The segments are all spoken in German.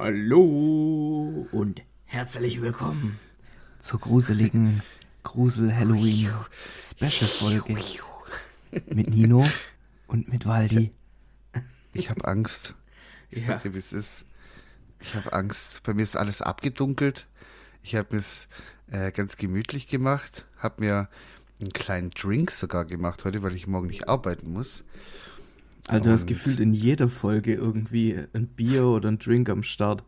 Hallo und herzlich willkommen zur gruseligen Grusel-Halloween Special-Folge mit Nino und mit Waldi. Ich habe Angst. Ich Ja. sag dir, wie es ist. Ich habe Angst. Bei mir ist alles abgedunkelt. Ich habe es äh, ganz gemütlich gemacht. Habe mir einen kleinen Drink sogar gemacht heute, weil ich morgen nicht arbeiten muss. Also du hast Und- gefühlt in jeder Folge irgendwie ein Bier oder ein Drink am Start.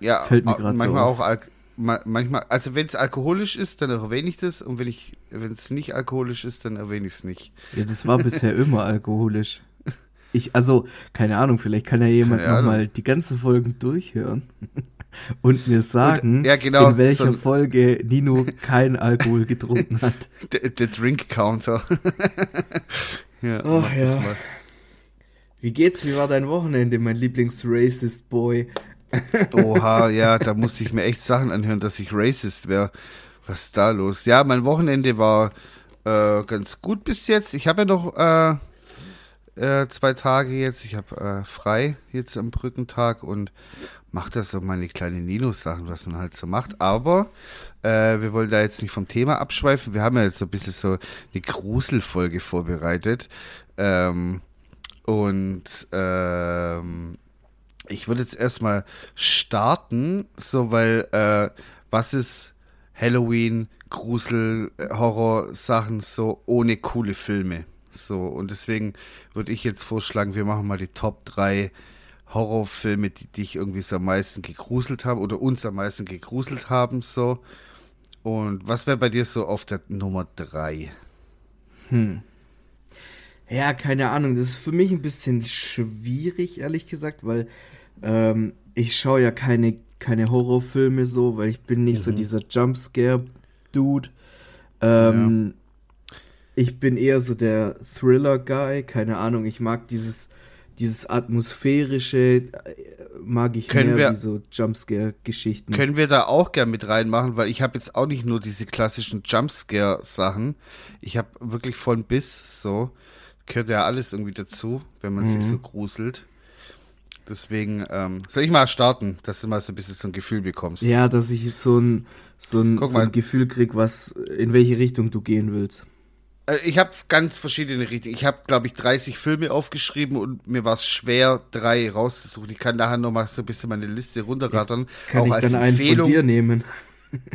Ja, Fällt mir grad so manchmal auf. auch Al ma manchmal, also wenn es alkoholisch ist, dann erwähne ich das und wenn ich, wenn es nicht alkoholisch ist, dann erwähne ich es nicht. Ja, das war bisher immer alkoholisch. Ich, also, keine Ahnung, vielleicht kann ja jemand nochmal die ganzen Folgen durchhören und mir sagen, ja, genau, in welcher so- Folge Nino kein Alkohol getrunken hat. Der, der Drink Counter. ja, das ja. Wie geht's? Wie war dein Wochenende, mein Lieblings-Racist-Boy? Oha, ja, da musste ich mir echt Sachen anhören, dass ich racist wäre. Was ist da los? Ja, mein Wochenende war äh, ganz gut bis jetzt. Ich habe ja noch äh, äh, zwei Tage jetzt. Ich habe äh, frei jetzt am Brückentag und mache da so meine kleinen Nino-Sachen, was man halt so macht. Aber äh, wir wollen da jetzt nicht vom Thema abschweifen. Wir haben ja jetzt so ein bisschen so eine Gruselfolge vorbereitet. Ähm, und ähm, ich würde jetzt erstmal starten, so weil äh, was ist Halloween, Grusel, äh, Horror-Sachen so ohne coole Filme. So, und deswegen würde ich jetzt vorschlagen, wir machen mal die Top 3 Horrorfilme, die dich irgendwie so am meisten gegruselt haben oder uns am meisten gegruselt haben, so. Und was wäre bei dir so auf der Nummer 3? Ja, keine Ahnung. Das ist für mich ein bisschen schwierig, ehrlich gesagt, weil ähm, ich schaue ja keine, keine Horrorfilme so, weil ich bin nicht so dieser Jumpscare-Dude. Ähm, Ich bin eher so der Thriller-Guy. Keine Ahnung, ich mag dieses, dieses atmosphärische, äh, mag ich Können mehr wir- wie so Jumpscare-Geschichten. Können wir da auch gern mit reinmachen, weil ich habe jetzt auch nicht nur diese klassischen Jumpscare-Sachen. Ich habe wirklich von bis so. Gehört ja alles irgendwie dazu, wenn man sich so gruselt. Deswegen, ähm, soll ich mal starten, dass du mal so ein bisschen so ein Gefühl bekommst. Ja, dass ich jetzt so ein, so ein, so ein. Gefühl krieg, was, in welche Richtung du gehen willst. Äh, Ich habe ganz verschiedene Richtungen. Ich habe, glaube ich, 30 Filme aufgeschrieben und mir war es schwer, drei rauszusuchen. Ich kann nachher noch mal so ein bisschen meine Liste runterrattern. Kann auch ich als dann einen von Empfehlung, dir nehmen?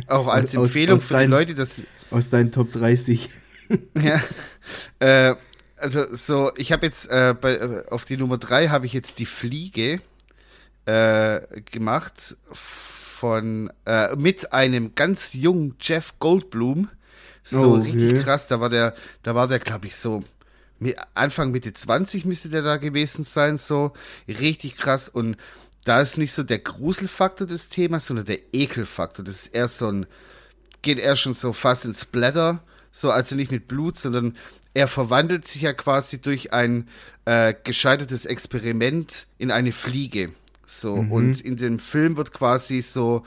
auch als aus- Empfehlung aus für die deinen- Leute, dass Aus deinen Top 30. Ja. Äh, also so, ich habe jetzt äh, bei, äh, auf die Nummer drei habe ich jetzt die Fliege äh, gemacht von äh, mit einem ganz jungen Jeff Goldblum. So okay. richtig krass, da war der, da war der, glaube ich, so Anfang Mitte 20 müsste der da gewesen sein, so richtig krass und da ist nicht so der Gruselfaktor des Themas, sondern der Ekelfaktor. Das ist eher so ein geht er schon so fast ins Splatter, so also nicht mit Blut, sondern er verwandelt sich ja quasi durch ein äh, gescheitertes Experiment in eine Fliege. So, und in dem Film wird quasi so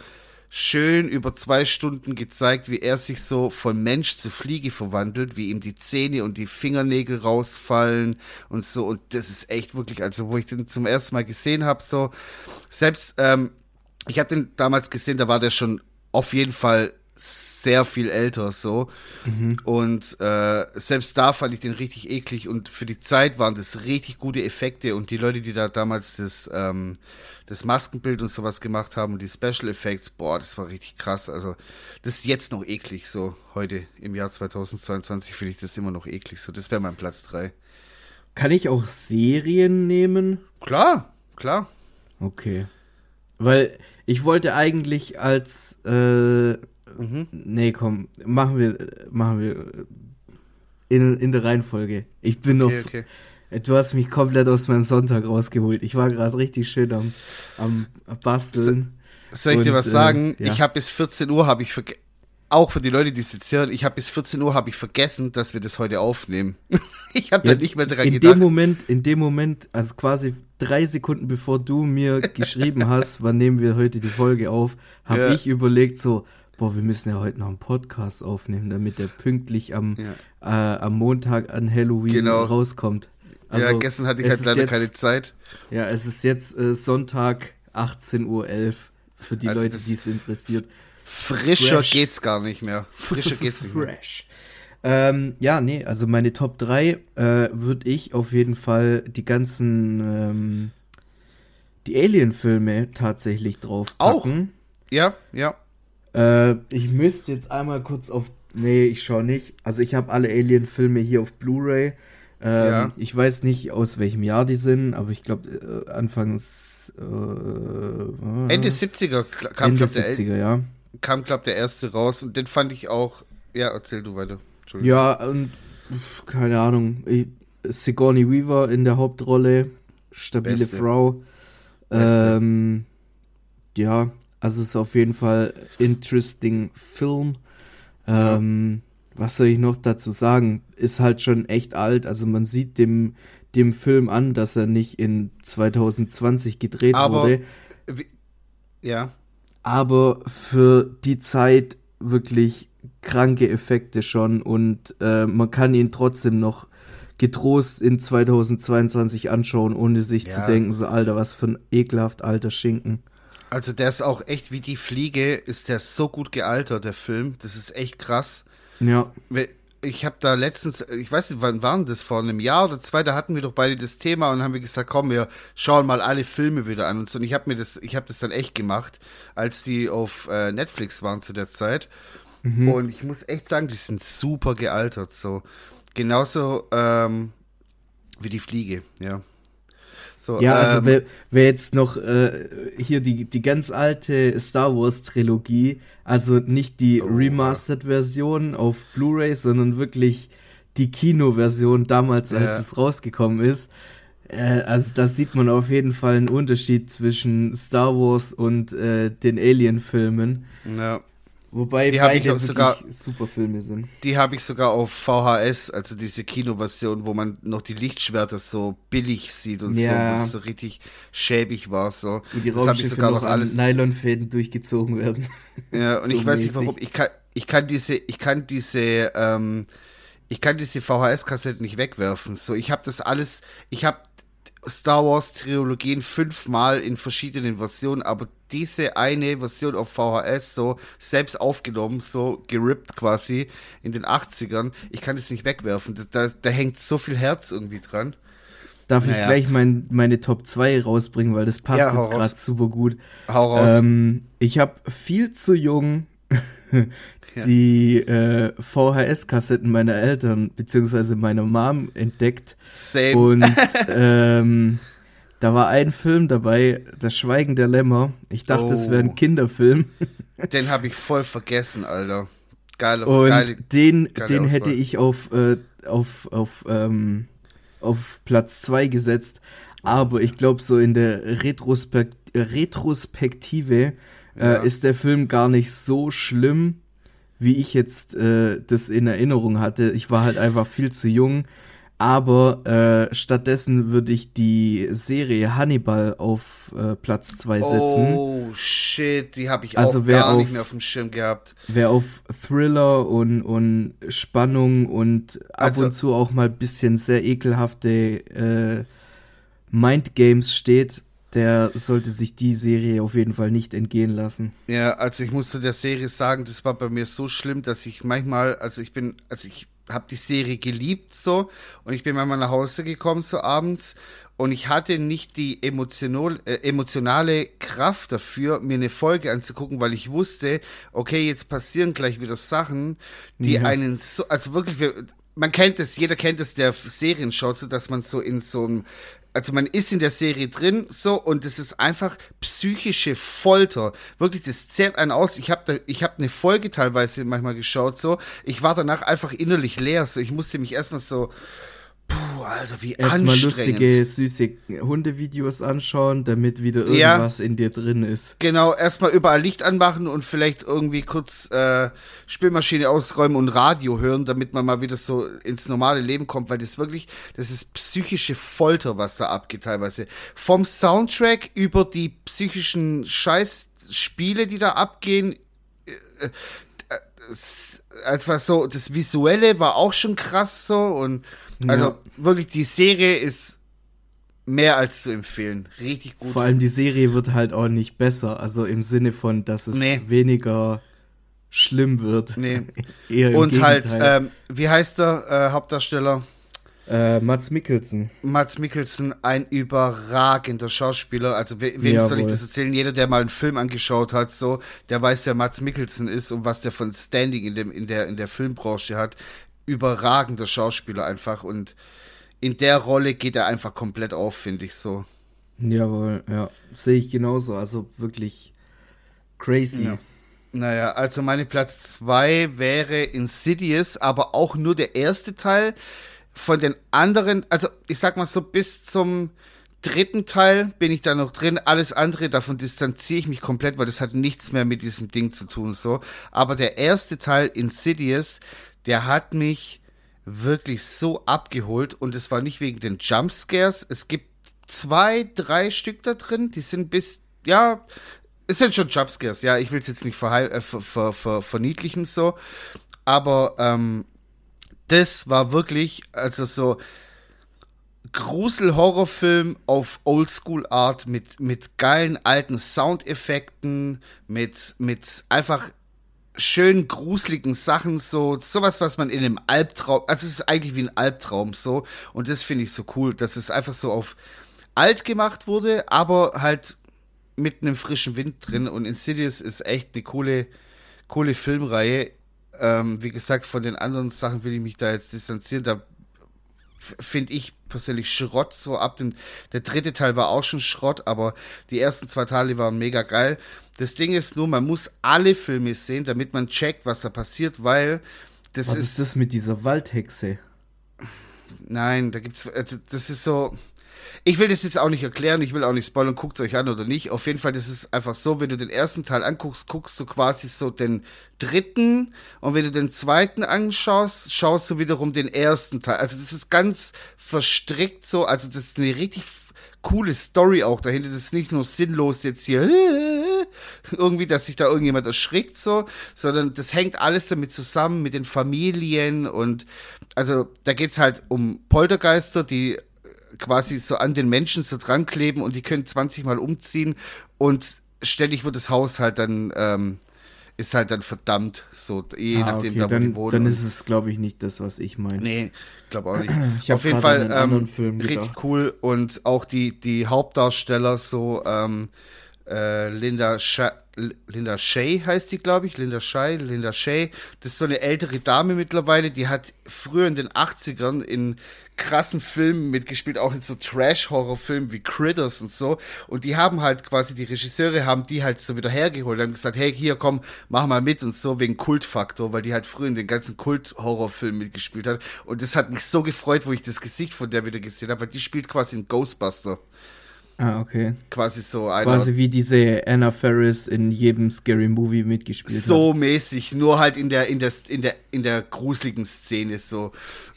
schön über zwei Stunden gezeigt, wie er sich so von Mensch zu Fliege verwandelt, wie ihm die Zähne und die Fingernägel rausfallen und so. Und das ist echt wirklich, also wo ich den zum ersten Mal gesehen habe, so, selbst, ähm, ich habe den damals gesehen, da war der schon auf jeden Fall sehr viel älter so. Und äh, selbst da fand ich den richtig eklig und für die Zeit waren das richtig gute Effekte und die Leute, die da damals das, ähm, das Maskenbild und sowas gemacht haben und die Special Effects, boah, das war richtig krass. Also das ist jetzt noch eklig so. Heute im Jahr 2022 finde ich das immer noch eklig so. Das wäre mein Platz 3. Kann ich auch Serien nehmen? Klar, klar. Okay. Weil ich wollte eigentlich als äh, nee, komm, machen wir machen wir in, in der Reihenfolge. Ich bin noch Okay, okay. Du hast mich komplett aus meinem Sonntag rausgeholt. Ich war gerade richtig schön am, am Basteln. Soll ich dir was äh, sagen? ja. Ich habe bis 14 Uhr habe ich auch für die Leute, die es jetzt hören, ich habe bis 14 Uhr habe ich vergessen, dass wir das heute aufnehmen. ich habe Ja, da nicht mehr dran in gedacht. dem Moment, in dem Moment, also quasi drei Sekunden bevor du mir geschrieben hast, wann nehmen wir heute die Folge auf, habe Ja. ich überlegt so, boah, wir müssen ja heute noch einen Podcast aufnehmen, damit der pünktlich am, Ja. äh, am Montag an Halloween Genau. rauskommt. ja, gestern hatte ich halt leider jetzt, keine Zeit. Ja, es ist jetzt äh, Sonntag, 18.11 Uhr für die also Leute, die es interessiert. Frischer Fresh. geht's gar nicht mehr. Frischer geht's nicht mehr. Fresh. Ähm, ja, nee, also meine Top 3 äh, würde ich auf jeden Fall die ganzen ähm, die Alien-Filme tatsächlich drauf packen. Auch? Ja, ja. Äh, ich müsste jetzt einmal kurz auf. Nee, ich schaue nicht. Also ich habe alle Alien-Filme hier auf Blu-ray. Ähm, ja. Ich weiß nicht, aus welchem Jahr die sind, aber ich glaube, äh, anfangs. Äh, Ende 70er kam, Ende glaub, 70er, der, ja. Kam, glaube der erste raus und den fand ich auch. Ja, erzähl du weiter. Ja, und keine Ahnung. Ich, Sigourney Weaver in der Hauptrolle. Stabile Beste. Frau. Ähm, ja, also es ist auf jeden Fall interesting Film. Ähm, ja. Was soll ich noch dazu sagen? Ist halt schon echt alt. Also man sieht dem, dem Film an, dass er nicht in 2020 gedreht Aber, wurde. Wie, ja. Aber für die Zeit wirklich kranke Effekte schon und äh, man kann ihn trotzdem noch getrost in 2022 anschauen, ohne sich ja. zu denken, so Alter, was für ein ekelhaft alter Schinken. Also der ist auch echt wie die Fliege, ist der so gut gealtert, der Film. Das ist echt krass. Ja. Ich habe da letztens, ich weiß nicht, wann waren das, vor einem Jahr oder zwei, da hatten wir doch beide das Thema und haben wir gesagt, komm, wir schauen mal alle Filme wieder an und so. Und ich habe mir das, ich habe das dann echt gemacht, als die auf äh, Netflix waren zu der Zeit. Mhm. Und ich muss echt sagen, die sind super gealtert. So genauso ähm, wie die Fliege, ja. So, ja, also ähm, wer, wer, jetzt noch äh, hier die, die ganz alte Star Wars Trilogie, also nicht die oh, Remastered-Version auf Blu-ray, sondern wirklich die Kino-Version damals, als ja. es rausgekommen ist. Äh, also da sieht man auf jeden Fall einen Unterschied zwischen Star Wars und äh, den Alien-Filmen. Ja. Wobei die beide ich sogar, super Filme sind. Die habe ich sogar auf VHS, also diese Kinoversion, wo man noch die Lichtschwerter so billig sieht und ja. so, wo es so richtig schäbig war. So. Und die das ich sogar noch, noch alles Nylonfäden durchgezogen werden. Ja, und so ich weiß nicht warum. Ich kann, ich kann diese, ich kann diese, ähm, ich kann diese VHS-Kassette nicht wegwerfen. So, ich habe das alles, ich habe Star Wars Trilogien fünfmal in verschiedenen Versionen, aber diese eine Version auf VHS so selbst aufgenommen, so gerippt quasi in den 80ern. Ich kann das nicht wegwerfen. Da, da, da hängt so viel Herz irgendwie dran. Darf naja. ich gleich mein, meine Top 2 rausbringen, weil das passt ja, jetzt gerade super gut. Hau raus. Ähm, ich habe viel zu jung die äh, VHS-Kassetten meiner Eltern bzw. meiner Mom entdeckt. Same. Und ähm, da war ein Film dabei, Das Schweigen der Lämmer. Ich dachte, oh. es wäre ein Kinderfilm. Den habe ich voll vergessen, Alter. Geile, Und geile, den, geile den hätte ich auf, äh, auf, auf, ähm, auf Platz 2 gesetzt. Aber ich glaube, so in der Retrospekt Retrospektive äh, ja. ist der Film gar nicht so schlimm, wie ich jetzt äh, das in Erinnerung hatte. Ich war halt einfach viel zu jung. Aber äh, stattdessen würde ich die Serie Hannibal auf äh, Platz 2 setzen. Oh shit, die habe ich also auch gar auf, nicht mehr auf dem Schirm gehabt. Wer auf Thriller und, und Spannung und ab also, und zu auch mal ein bisschen sehr ekelhafte äh, Mindgames steht, der sollte sich die Serie auf jeden Fall nicht entgehen lassen. Ja, also ich musste der Serie sagen, das war bei mir so schlimm, dass ich manchmal, also ich bin, also ich habe die Serie geliebt so und ich bin manchmal nach Hause gekommen so abends und ich hatte nicht die emotional, äh, emotionale Kraft dafür, mir eine Folge anzugucken, weil ich wusste, okay, jetzt passieren gleich wieder Sachen, die ja. einen so, also wirklich, man kennt es, jeder kennt es, der Serien schaut, so dass man so in so einem also man ist in der Serie drin so und es ist einfach psychische Folter. Wirklich, das zehrt einen aus. Ich habe ich habe eine Folge teilweise manchmal geschaut so. Ich war danach einfach innerlich leer. So ich musste mich erstmal so Puh, Alter, wie Erstmal anstrengend. lustige, süße Hundevideos anschauen, damit wieder irgendwas ja, in dir drin ist. Genau, erstmal überall Licht anmachen und vielleicht irgendwie kurz äh, Spülmaschine ausräumen und Radio hören, damit man mal wieder so ins normale Leben kommt, weil das wirklich, das ist psychische Folter, was da abgeht teilweise. Vom Soundtrack über die psychischen Scheißspiele, die da abgehen, äh, äh, etwas so, das Visuelle war auch schon krass so und also ja. wirklich, die Serie ist mehr als zu empfehlen. Richtig gut. Vor allem die Serie wird halt auch nicht besser. Also im Sinne von, dass es Nee. weniger schlimm wird. Nee. Eher Und halt, Gegenteil. ähm, wie heißt der äh, Hauptdarsteller? äh, Mats Mikkelsen. Mats Mikkelsen, ein überragender Schauspieler. Also we wem soll ich das erzählen? Jeder, der mal einen Film angeschaut hat, so, der weiß, wer Mats Mikkelsen ist und was der von Standing in, dem, in, der, in der Filmbranche hat. Überragender Schauspieler einfach. Und in der Rolle geht er einfach komplett auf, finde ich so. Jawohl, ja. Sehe ich genauso. Also wirklich crazy. Ja. Naja, also meine Platz 2 wäre Insidious, aber auch nur der erste Teil. Von den anderen, also ich sag mal so, bis zum dritten Teil bin ich da noch drin. Alles andere, davon distanziere ich mich komplett, weil das hat nichts mehr mit diesem Ding zu tun. so. Aber der erste Teil, Insidious, der hat mich wirklich so abgeholt und es war nicht wegen den Jumpscares. Es gibt zwei, drei Stück da drin, die sind bis, ja, es sind schon Jumpscares, ja, ich will es jetzt nicht äh, ver, ver, ver, verniedlichen so, aber ähm, das war wirklich, also so Grusel-Horrorfilm auf Oldschool-Art mit, mit geilen alten Soundeffekten, mit, mit einfach schön gruseligen Sachen, so. Sowas, was man in einem Albtraum, also es ist eigentlich wie ein Albtraum so. Und das finde ich so cool, dass es einfach so auf alt gemacht wurde, aber halt mit einem frischen Wind drin. Und Insidious ist echt eine coole, coole Filmreihe. Ähm, wie gesagt, von den anderen Sachen will ich mich da jetzt distanzieren, da finde ich persönlich Schrott so ab dem, der dritte Teil war auch schon Schrott, aber die ersten zwei Teile waren mega geil. Das Ding ist nur, man muss alle Filme sehen, damit man checkt, was da passiert, weil das Was ist, ist das mit dieser Waldhexe? nein, da gibt's, äh, das ist so, ich will das jetzt auch nicht erklären, ich will auch nicht spoilern, guckt euch an oder nicht. Auf jeden Fall, das ist einfach so, wenn du den ersten Teil anguckst, guckst du quasi so den dritten und wenn du den zweiten anschaust, schaust du wiederum den ersten Teil. Also das ist ganz verstrickt so, also das ist eine richtig coole Story auch dahinter. Das ist nicht nur sinnlos jetzt hier irgendwie, dass sich da irgendjemand erschrickt so, sondern das hängt alles damit zusammen mit den Familien und also da geht's halt um Poltergeister, die quasi so an den Menschen so dran kleben und die können 20 Mal umziehen und ständig wird das Haus halt dann, ähm, ist halt dann verdammt, so, je Ah, nachdem, okay, da wo dann, die wohnen. dann ist es, glaube ich, nicht das, was ich meine. Nee, glaube auch nicht. Ich Auf jeden Fall ähm, gedacht. richtig cool und auch die, die Hauptdarsteller so ähm, äh, Linda Sha Linda Shay heißt die, glaube ich. Linda Shay, Linda Shay. Das ist so eine ältere Dame mittlerweile, die hat früher in den 80ern in krassen Filmen mitgespielt, auch in so Trash-Horror-Filmen wie Critters und so. Und die haben halt quasi, die Regisseure haben die halt so wieder hergeholt, haben gesagt, hey, hier, komm, mach mal mit und so, wegen Kultfaktor, weil die halt früher in den ganzen Kult-Horror-Filmen mitgespielt hat. Und das hat mich so gefreut, wo ich das Gesicht von der wieder gesehen habe, weil die spielt quasi in Ghostbuster. Ah, okay. Quasi so einer. Quasi wie diese Anna Ferris in jedem Scary Movie mitgespielt so mäßig, nur halt in der in der in der in der gruseligen Szene so.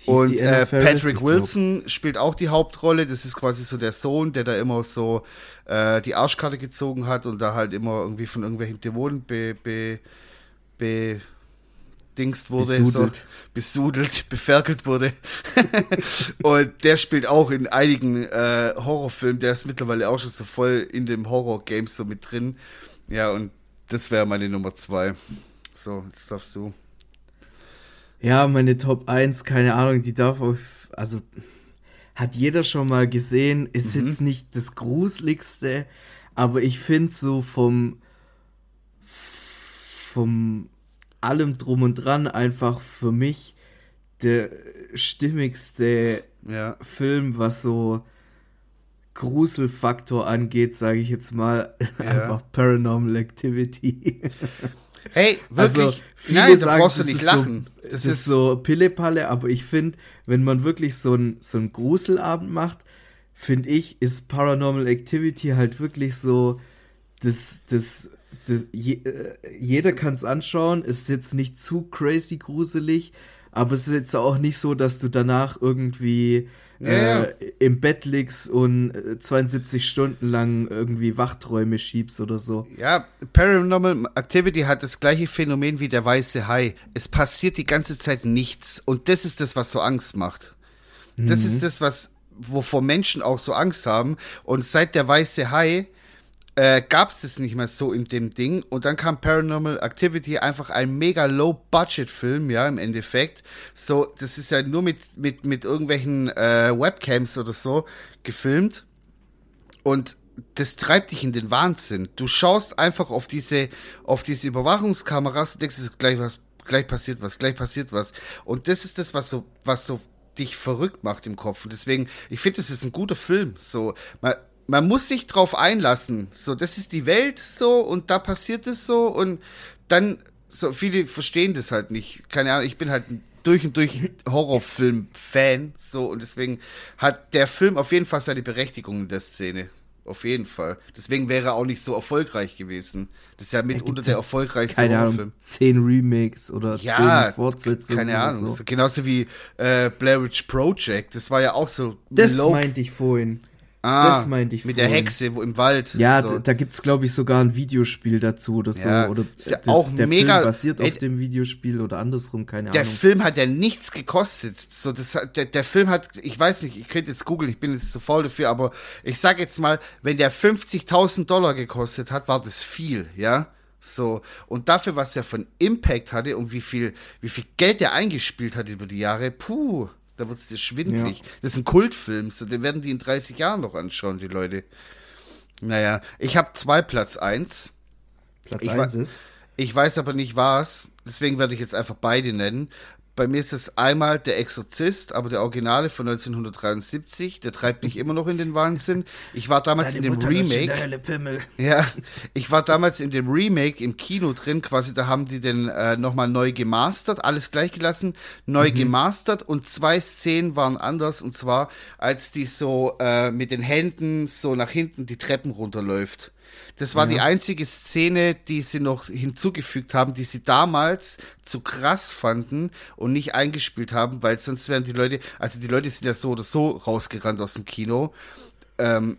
Und die Anna äh, Patrick. Wilson spielt auch die Hauptrolle. Das ist quasi so der Sohn, der da immer so äh, die Arschkarte gezogen hat und da halt immer irgendwie von irgendwelchen Dämonen be, be, be dingst wurde, Besudelt. so besudelt, beferkelt wurde. und der spielt auch in einigen äh, Horrorfilmen, der ist mittlerweile auch schon so voll in dem Horror-Games so mit drin. Ja, und das wäre meine Nummer zwei. So, jetzt darfst du. Ja, meine Top 1, keine Ahnung, die darf auf, also hat jeder schon mal gesehen, ist Mhm. jetzt nicht das gruseligste, aber ich finde so vom vom allem drum und dran einfach für mich der stimmigste Ja. Film, was so Gruselfaktor angeht, sage ich jetzt mal, einfach Paranormal Activity. Hey, wirklich? Also, viele Nein, sagen, brauchst du nicht ist lachen. So, das das ist so Pillepalle, aber ich finde, wenn man wirklich so einen so einen Gruselabend macht, finde ich, ist Paranormal Activity halt wirklich so, das, das, das je, äh, jeder kann es anschauen, ist jetzt nicht zu crazy gruselig, aber es ist jetzt auch nicht so, dass du danach irgendwie Ja, ja. äh, im Bett liegst und äh, 72 Stunden lang irgendwie Wachträume schiebst oder so. Ja, Paranormal Activity hat das gleiche Phänomen wie der weiße Hai. Es passiert die ganze Zeit nichts. Und das ist das, was so Angst macht. Das ist das, was wovor Menschen auch so Angst haben. Und seit der weiße Hai äh, gab es das nicht mehr so in dem Ding. Und dann kam Paranormal Activity, einfach ein mega Low-Budget-Film, ja, im Endeffekt. So, das ist ja nur mit, mit, mit irgendwelchen äh, Webcams oder so gefilmt. Und das treibt dich in den Wahnsinn. Du schaust einfach auf diese, auf diese Überwachungskameras und denkst, gleich was, gleich passiert was, gleich passiert was. Und das ist das, was so, was so dich verrückt macht im Kopf. Und deswegen, ich finde, das ist ein guter Film. So, man, man muss sich drauf einlassen. So, das ist die Welt so und da passiert es so und dann, so, viele verstehen das halt nicht. Keine Ahnung, ich bin halt durch und durch Horrorfilm-Fan, so und deswegen hat der Film auf jeden Fall seine Berechtigung in der Szene. Auf jeden Fall. Deswegen wäre er auch nicht so erfolgreich gewesen. Das ist ja mitunter der erfolgreichste keine Horrorfilm. Ahnung, zehn Remakes oder ja, zehn Fortsetzungen. Keine Ahnung. So. Genauso wie äh, Blair Witch Project. Das war ja auch so. Das meinte ich vorhin. Ah, das meinte ich. Mit vorhin. der Hexe wo im Wald. Ja, so. da gibt es, glaube ich, sogar ein Videospiel dazu oder so. Ja, oder ist ja das, auch der mega, Film basiert ey, auf dem Videospiel oder andersrum, keine der Ahnung. Der Film hat ja nichts gekostet. So, das, der, der Film hat, ich weiß nicht, ich könnte jetzt googeln, ich bin jetzt zu faul dafür, aber ich sag jetzt mal, wenn der 50.000 Dollar gekostet hat, war das viel, ja. So, und dafür, was er von Impact hatte und wie viel, wie viel Geld er eingespielt hat über die Jahre, puh. Da wird es dir schwindlig. Ja. Das ist ein Kultfilm, so, den werden die in 30 Jahren noch anschauen, die Leute. Naja, ich habe zwei Platz 1. Platz 1 ist? Ich weiß aber nicht was, deswegen werde ich jetzt einfach beide nennen. Bei mir ist es einmal der Exorzist, aber der Originale von 1973. Der treibt mich immer noch in den Wahnsinn. Ich war damals Deine in dem Mutter Remake. Ja, ich war damals in dem Remake im Kino drin. Quasi, da haben die den äh, nochmal neu gemastert, alles gleich gelassen, neu mhm. gemastert und zwei Szenen waren anders. Und zwar, als die so äh, mit den Händen so nach hinten die Treppen runterläuft. Das war ja. die einzige Szene, die sie noch hinzugefügt haben, die sie damals zu krass fanden und nicht eingespielt haben, weil sonst wären die Leute, also die Leute sind ja so oder so rausgerannt aus dem Kino. Ähm,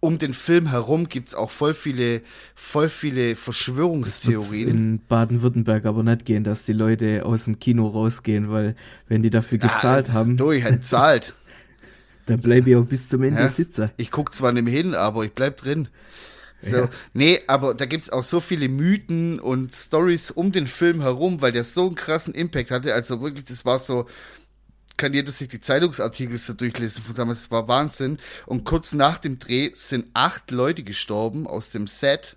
um den Film herum gibt es auch voll viele, voll viele Verschwörungstheorien. in Baden-Württemberg aber nicht gehen, dass die Leute aus dem Kino rausgehen, weil wenn die dafür gezahlt ja, haben. Durch, halt zahlt. dann bleibe ich auch bis zum Ende ja, sitzen. Ich gucke zwar nicht mehr hin, aber ich bleib drin. So, ja. nee, aber da gibt es auch so viele Mythen und Stories um den Film herum, weil der so einen krassen Impact hatte. Also wirklich, das war so, kann jeder sich die Zeitungsartikel so durchlesen von damals, das war Wahnsinn. Und kurz nach dem Dreh sind acht Leute gestorben aus dem Set.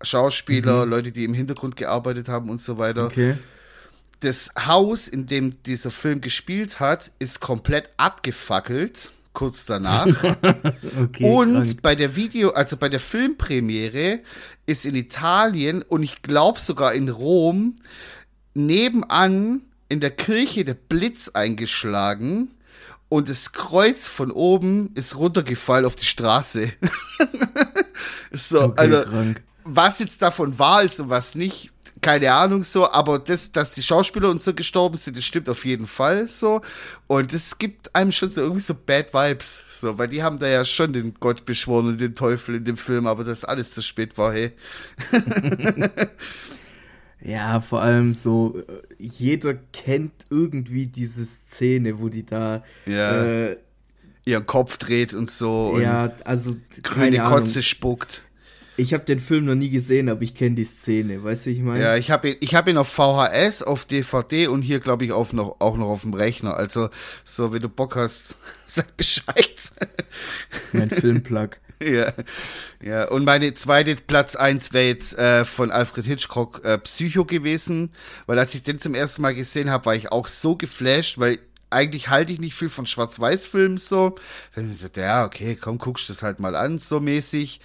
Schauspieler, mhm. Leute, die im Hintergrund gearbeitet haben und so weiter. Okay. Das Haus, in dem dieser Film gespielt hat, ist komplett abgefackelt kurz danach. okay, und krank. bei der Video, also bei der Filmpremiere ist in Italien und ich glaube sogar in Rom nebenan in der Kirche der Blitz eingeschlagen und das Kreuz von oben ist runtergefallen auf die Straße. so, okay, also krank. was jetzt davon wahr ist und was nicht, keine Ahnung so, aber das, dass die Schauspieler und so gestorben sind, das stimmt auf jeden Fall so. Und es gibt einem schon so irgendwie so Bad Vibes, so, weil die haben da ja schon den Gott beschworen und den Teufel in dem Film, aber das alles zu spät war, hey. ja, vor allem so, jeder kennt irgendwie diese Szene, wo die da ja. äh, ihren Kopf dreht und so. Ja, und also grüne Kotze spuckt. Ich habe den Film noch nie gesehen, aber ich kenne die Szene, weißt du, ich meine? Ja, ich habe ihn, ich hab ihn auf VHS, auf DVD und hier, glaube ich, auf noch, auch noch auf dem Rechner. Also, so, wenn du Bock hast, sag Bescheid. Mein Filmplug. ja, ja. Und meine zweite Platz eins wäre jetzt äh, von Alfred Hitchcock äh, Psycho gewesen, weil als ich den zum ersten Mal gesehen habe, war ich auch so geflasht, weil eigentlich halte ich nicht viel von Schwarz-Weiß-Filmen so. Dann ich dachte, ja, okay, komm, guckst das halt mal an, so mäßig.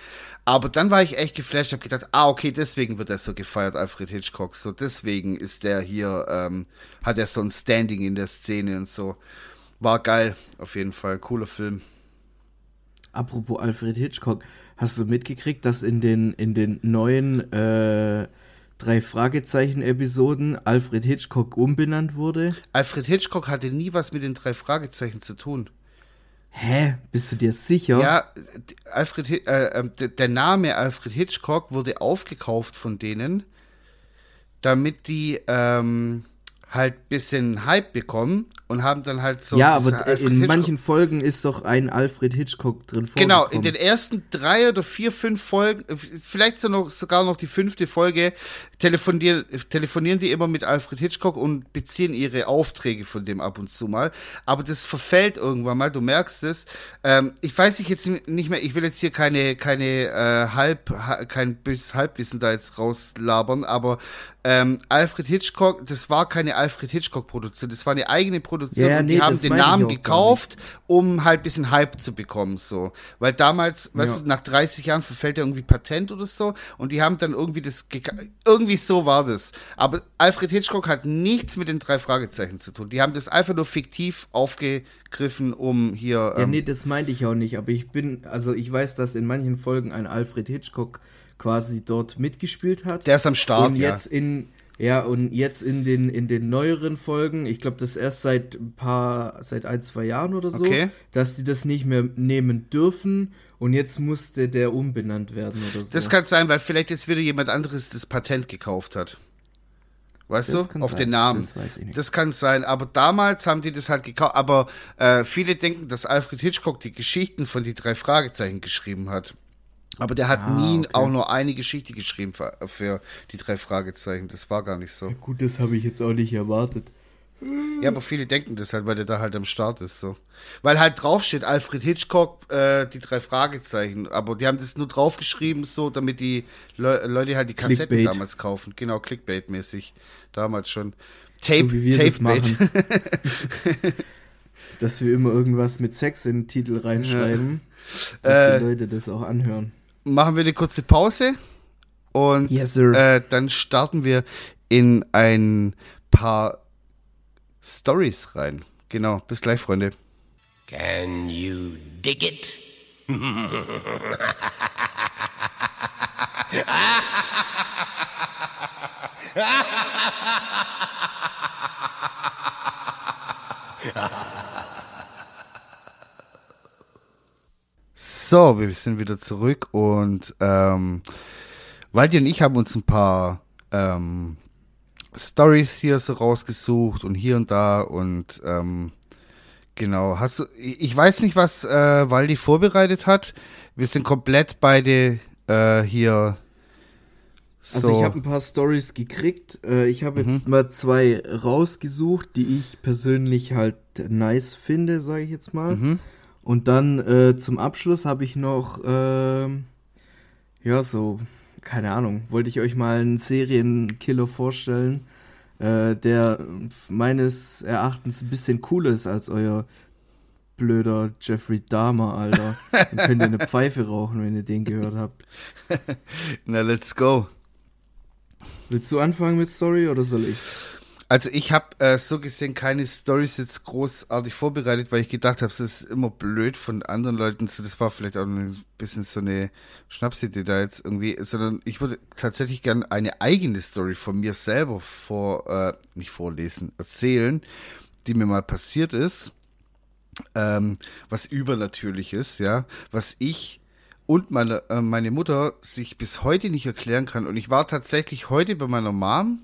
Aber dann war ich echt geflasht, habe gedacht, ah, okay, deswegen wird er so gefeiert, Alfred Hitchcock. So, deswegen ist der hier, ähm, hat er so ein Standing in der Szene und so. War geil, auf jeden Fall. Cooler Film. Apropos Alfred Hitchcock, hast du mitgekriegt, dass in den, in den neuen äh, drei Fragezeichen-Episoden Alfred Hitchcock umbenannt wurde? Alfred Hitchcock hatte nie was mit den drei Fragezeichen zu tun. Hä? Bist du dir sicher? Ja, Alfred, äh, ähm, der Name Alfred Hitchcock wurde aufgekauft von denen, damit die ähm, halt bisschen Hype bekommen und haben dann halt so. Ja, aber in Hitchcock manchen Folgen ist doch ein Alfred Hitchcock drin Genau, in den ersten drei oder vier, fünf Folgen, äh, vielleicht sogar noch die fünfte Folge, telefonieren, telefonieren die immer mit Alfred Hitchcock und beziehen ihre Aufträge von dem ab und zu mal. Aber das verfällt irgendwann mal, du merkst es. Ähm, ich weiß ich jetzt nicht mehr, ich will jetzt hier keine, keine äh, Halb, kein böses Halbwissen da jetzt rauslabern, aber ähm, Alfred Hitchcock, das war keine Alfred Hitchcock-Produktion, das war eine eigene Produktion ja, und nee, die haben den Namen gekauft, um halt ein bisschen Hype zu bekommen, so. Weil damals, ja. weißt du, nach 30 Jahren verfällt ja irgendwie Patent oder so und die haben dann irgendwie das, irgendwie so war das. Aber Alfred Hitchcock hat nichts mit den drei Fragezeichen zu tun. Die haben das einfach nur fiktiv aufgegriffen, um hier. Ähm ja, nee, das meinte ich auch nicht, aber ich bin, also ich weiß, dass in manchen Folgen ein Alfred Hitchcock quasi dort mitgespielt hat. Der ist am Start, und jetzt ja. in ja, und jetzt in den, in den neueren Folgen, ich glaube, das erst seit ein paar, seit ein, zwei Jahren oder so, okay. dass die das nicht mehr nehmen dürfen und jetzt musste der umbenannt werden oder so. Das kann sein, weil vielleicht jetzt wieder jemand anderes das Patent gekauft hat. Weißt das du? Auf sein. den Namen. Das, das, kann sein. Aber damals haben die das halt gekauft. Aber äh, viele denken, dass Alfred Hitchcock die Geschichten von die drei Fragezeichen geschrieben hat. Aber der hat ah, nie okay. auch nur eine Geschichte geschrieben für, für, die drei Fragezeichen. Das war gar nicht so. Ja, gut, das habe ich jetzt auch nicht erwartet. Ja, aber viele denken das halt, weil der da halt am Start ist. so. Weil halt draufsteht, Alfred Hitchcock, äh, die drei Fragezeichen. Aber die haben das nur draufgeschrieben, so, damit die Le Leute halt die Kassetten Clickbait. damals kaufen. Genau, Clickbait-mäßig. Damals schon. Tape, so wie wir Tape das machen. Dass wir immer irgendwas mit Sex in den Titel reinschreiben, ja. dass äh, die Leute das auch anhören machen wir eine kurze Pause und yes, äh, dann starten wir in ein paar Stories rein. Genau, bis gleich, Freunde. Can you dig it? So, wir sind wieder zurück und ähm, Waldi und ich haben uns ein paar ähm, Stories hier so rausgesucht und hier und da und ähm, genau, hast du, ich weiß nicht, was äh, Waldi vorbereitet hat. Wir sind komplett beide äh, hier. So. Also ich habe ein paar Stories gekriegt. Äh, ich habe jetzt mhm. mal zwei rausgesucht, die ich persönlich halt nice finde, sage ich jetzt mal. Mhm. Und dann äh, zum Abschluss habe ich noch, äh, ja, so, keine Ahnung, wollte ich euch mal einen Serienkiller vorstellen, äh, der meines Erachtens ein bisschen cooler ist als euer blöder Jeffrey Dahmer, Alter. Dann könnt ihr eine Pfeife rauchen, wenn ihr den gehört habt. Na, let's go. Willst du anfangen mit Story oder soll ich? Also ich habe äh, so gesehen keine Stories jetzt großartig vorbereitet, weil ich gedacht habe, es ist immer blöd von anderen Leuten. Das war vielleicht auch ein bisschen so eine Schnapsidee da jetzt irgendwie, sondern ich würde tatsächlich gerne eine eigene Story von mir selber vor, äh, nicht vorlesen, erzählen, die mir mal passiert ist. Ähm, was übernatürlich ist, ja, was ich und meine, äh, meine Mutter sich bis heute nicht erklären kann. Und ich war tatsächlich heute bei meiner Mom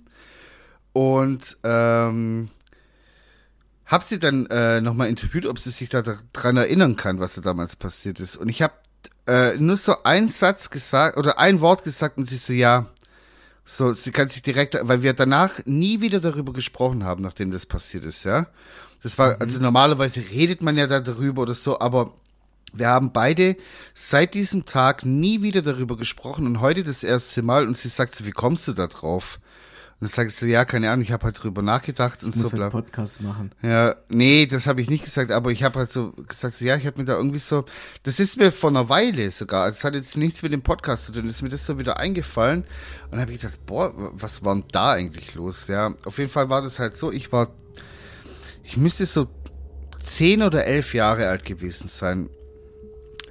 und ähm, habe sie dann äh, nochmal interviewt, ob sie sich daran erinnern kann, was da damals passiert ist. Und ich habe äh, nur so einen Satz gesagt oder ein Wort gesagt und sie so, ja, so, sie kann sich direkt, weil wir danach nie wieder darüber gesprochen haben, nachdem das passiert ist, ja. Das war, mhm. also normalerweise redet man ja da darüber oder so, aber wir haben beide seit diesem Tag nie wieder darüber gesprochen und heute das erste Mal und sie sagt so, wie kommst du da drauf? Und dann sagst du, ja, keine Ahnung, ich habe halt drüber nachgedacht und ich so. Muss einen Podcast machen. Ja, nee, das habe ich nicht gesagt, aber ich habe halt so gesagt, so, ja, ich habe mir da irgendwie so, das ist mir vor einer Weile sogar, es hat jetzt nichts mit dem Podcast zu tun, ist mir das so wieder eingefallen und dann habe ich gedacht, boah, was war denn da eigentlich los? Ja, auf jeden Fall war das halt so, ich war, ich müsste so zehn oder elf Jahre alt gewesen sein.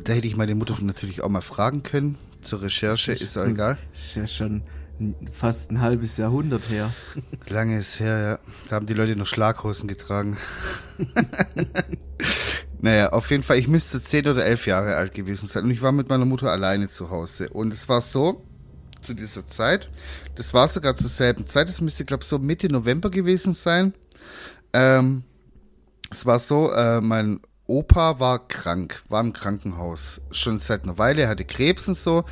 Da hätte ich meine Mutter natürlich auch mal fragen können. Zur Recherche, ist, ist auch egal. Ist ja schon fast ein halbes Jahrhundert her. Lange ist her, ja. Da haben die Leute noch Schlaghosen getragen. naja, auf jeden Fall, ich müsste zehn oder elf Jahre alt gewesen sein. Und ich war mit meiner Mutter alleine zu Hause. Und es war so, zu dieser Zeit. Das war sogar zur selben Zeit. Das müsste, glaube ich, so Mitte November gewesen sein. Ähm, es war so, äh, mein Opa war krank, war im Krankenhaus schon seit einer Weile, er hatte Krebs und so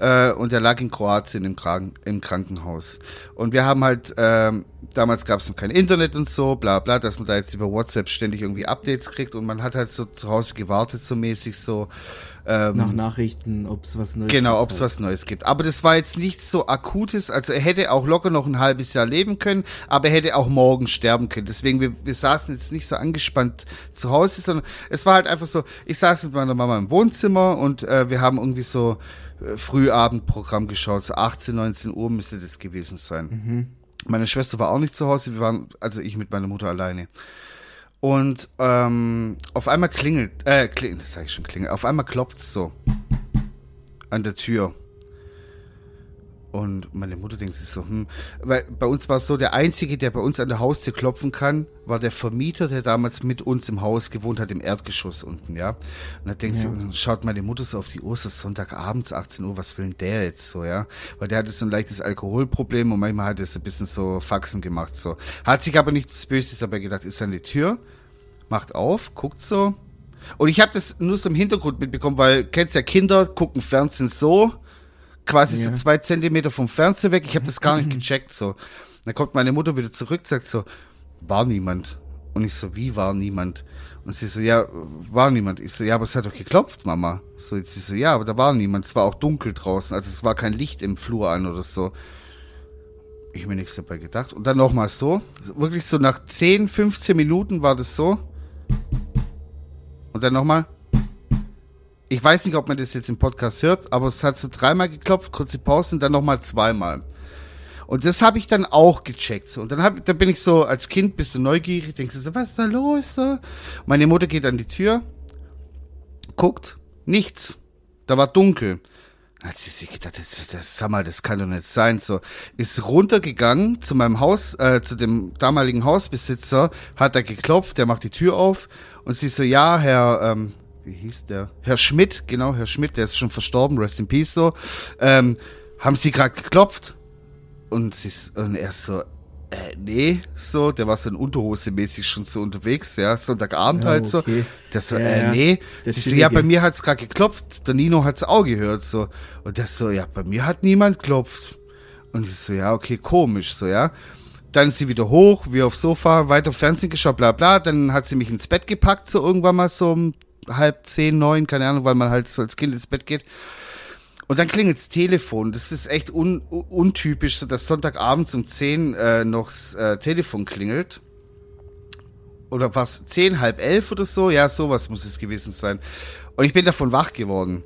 äh, und er lag in Kroatien im, Kranken im Krankenhaus. Und wir haben halt, äh, damals gab es noch kein Internet und so, bla bla, dass man da jetzt über WhatsApp ständig irgendwie Updates kriegt und man hat halt so zu Hause gewartet, so mäßig so, ähm, Nach Nachrichten, ob es was Neues genau, gibt. Genau, ob es was Neues gibt. Aber das war jetzt nichts so Akutes. Also er hätte auch locker noch ein halbes Jahr leben können, aber er hätte auch morgen sterben können. Deswegen, wir, wir saßen jetzt nicht so angespannt zu Hause, sondern es war halt einfach so, ich saß mit meiner Mama im Wohnzimmer und äh, wir haben irgendwie so Frühabendprogramm geschaut. So 18, 19 Uhr müsste das gewesen sein. Mhm. Meine Schwester war auch nicht zu Hause, wir waren, also ich mit meiner Mutter alleine. Und ähm, auf einmal klingelt, äh, klingelt, das sag ich schon, klingelt, auf einmal klopft es so an der Tür. Und meine Mutter denkt sich so, hm, weil bei uns war es so, der Einzige, der bei uns an der Haustür klopfen kann, war der Vermieter, der damals mit uns im Haus gewohnt hat, im Erdgeschoss unten, ja. Und dann denkt ja. sie, und dann schaut meine Mutter so auf die Uhr, es ist Sonntagabends, 18 Uhr, was will denn der jetzt so, ja? Weil der hatte so ein leichtes Alkoholproblem und manchmal hat er so ein bisschen so Faxen gemacht, so. Hat sich aber nichts Böses dabei gedacht, ist an die Tür, macht auf, guckt so. Und ich habe das nur so im Hintergrund mitbekommen, weil, kennst ja Kinder, gucken Fernsehen so, quasi ja. so zwei Zentimeter vom Fernseher weg. Ich habe das gar nicht gecheckt. So. Dann kommt meine Mutter wieder zurück, sagt so, war niemand. Und ich so, wie war niemand? Und sie so, ja, war niemand. Ich so, ja, aber es hat doch geklopft, Mama. So, jetzt sie so, ja, aber da war niemand. Es war auch dunkel draußen. Also es war kein Licht im Flur an oder so. Ich mir nichts dabei gedacht. Und dann nochmal so. Wirklich so nach 10, 15 Minuten war das so. Und dann nochmal. Ich weiß nicht, ob man das jetzt im Podcast hört, aber es hat so dreimal geklopft, kurze Pause und dann nochmal zweimal. Und das habe ich dann auch gecheckt. So. Und dann, hab, dann bin ich so, als Kind bist du neugierig, denkst du so, was ist da los? So? Meine Mutter geht an die Tür, guckt, nichts. Da war dunkel. Dann hat sie sich gedacht, das, das, sag mal, das kann doch nicht sein. So, ist runtergegangen zu meinem Haus, äh, zu dem damaligen Hausbesitzer, hat er geklopft, der macht die Tür auf und sie so, ja, Herr, ähm, wie hieß der? Herr Schmidt, genau, Herr Schmidt, der ist schon verstorben, rest in peace so. Ähm, haben sie gerade geklopft? Und, sie, und er so, äh, nee, so, der war so in Unterhose mäßig schon so unterwegs, ja, Sonntagabend ja, halt okay. so. Der so, ja, äh, nee. Das sie so, ja, bei mir hat's gerade geklopft, der Nino hat's auch gehört, so. Und der so, ja, bei mir hat niemand geklopft. Und ich so, ja, okay, komisch, so, ja. Dann ist sie wieder hoch, wie aufs Sofa, weiter Fernsehen geschaut, bla bla. Dann hat sie mich ins Bett gepackt, so irgendwann mal so um halb zehn, neun, keine Ahnung, weil man halt so als Kind ins Bett geht. Und dann klingelt das Telefon. Das ist echt un untypisch, dass Sonntagabends um zehn äh, noch äh, Telefon klingelt. Oder was? Zehn, halb elf oder so? Ja, sowas muss es gewesen sein. Und ich bin davon wach geworden.